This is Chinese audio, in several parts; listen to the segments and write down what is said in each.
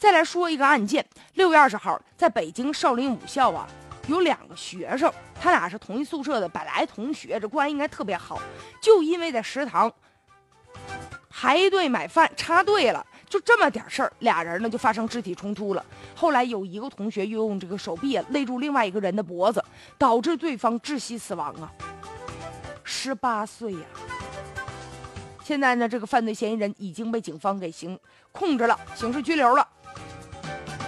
再来说一个案件，六月二十号，在北京少林武校啊，有两个学生，他俩是同一宿舍的，本来同学，这关系应该特别好，就因为在食堂排队买饭插队了，就这么点事儿，俩人呢就发生肢体冲突了。后来有一个同学又用这个手臂勒住另外一个人的脖子，导致对方窒息死亡啊，十八岁呀。现在呢，这个犯罪嫌疑人已经被警方给刑控制了，刑事拘留了。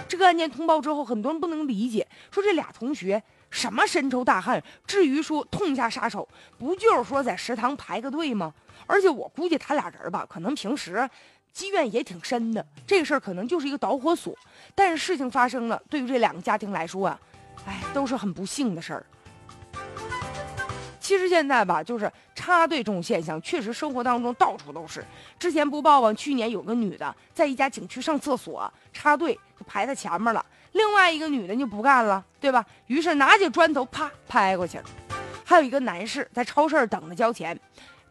这个案件通报之后，很多人不能理解，说这俩同学什么深仇大恨，至于说痛下杀手，不就是说在食堂排个队吗？而且我估计他俩人吧，可能平时积怨也挺深的，这个事儿可能就是一个导火索。但是事情发生了，对于这两个家庭来说啊，哎，都是很不幸的事儿。其实现在吧，就是插队这种现象，确实生活当中到处都是。之前不报啊，去年有个女的在一家景区上厕所插队，就排在前面了。另外一个女的就不干了，对吧？于是拿起砖头啪拍过去了。还有一个男士在超市等着交钱，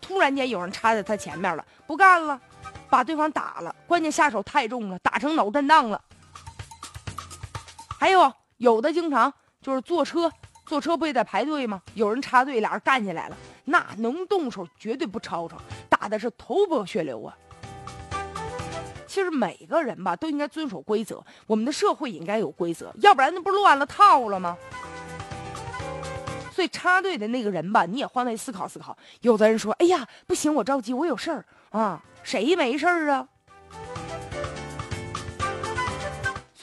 突然间有人插在他前面了，不干了，把对方打了。关键下手太重了，打成脑震荡了。还有有的经常就是坐车。坐车不也得排队吗？有人插队，俩人干起来了，那能动手绝对不吵吵，打的是头破血流啊！其实每个人吧都应该遵守规则，我们的社会也应该有规则，要不然那不乱了套了吗？所以插队的那个人吧，你也换位思考思考。有的人说：“哎呀，不行，我着急，我有事儿啊。”谁没事儿啊？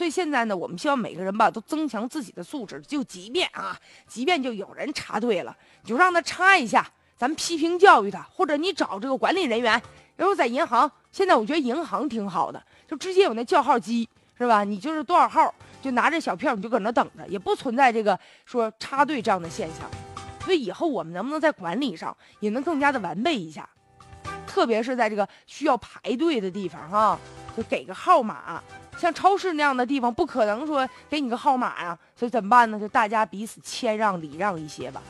所以现在呢，我们希望每个人吧都增强自己的素质。就即便啊，即便就有人插队了，就让他插一下，咱们批评教育他，或者你找这个管理人员。然后在银行，现在我觉得银行挺好的，就直接有那叫号机，是吧？你就是多少号，就拿着小票，你就搁那等着，也不存在这个说插队这样的现象。所以以后我们能不能在管理上也能更加的完备一下？特别是在这个需要排队的地方，哈，就给个号码。像超市那样的地方，不可能说给你个号码呀，所以怎么办呢？就大家彼此谦让礼让一些吧。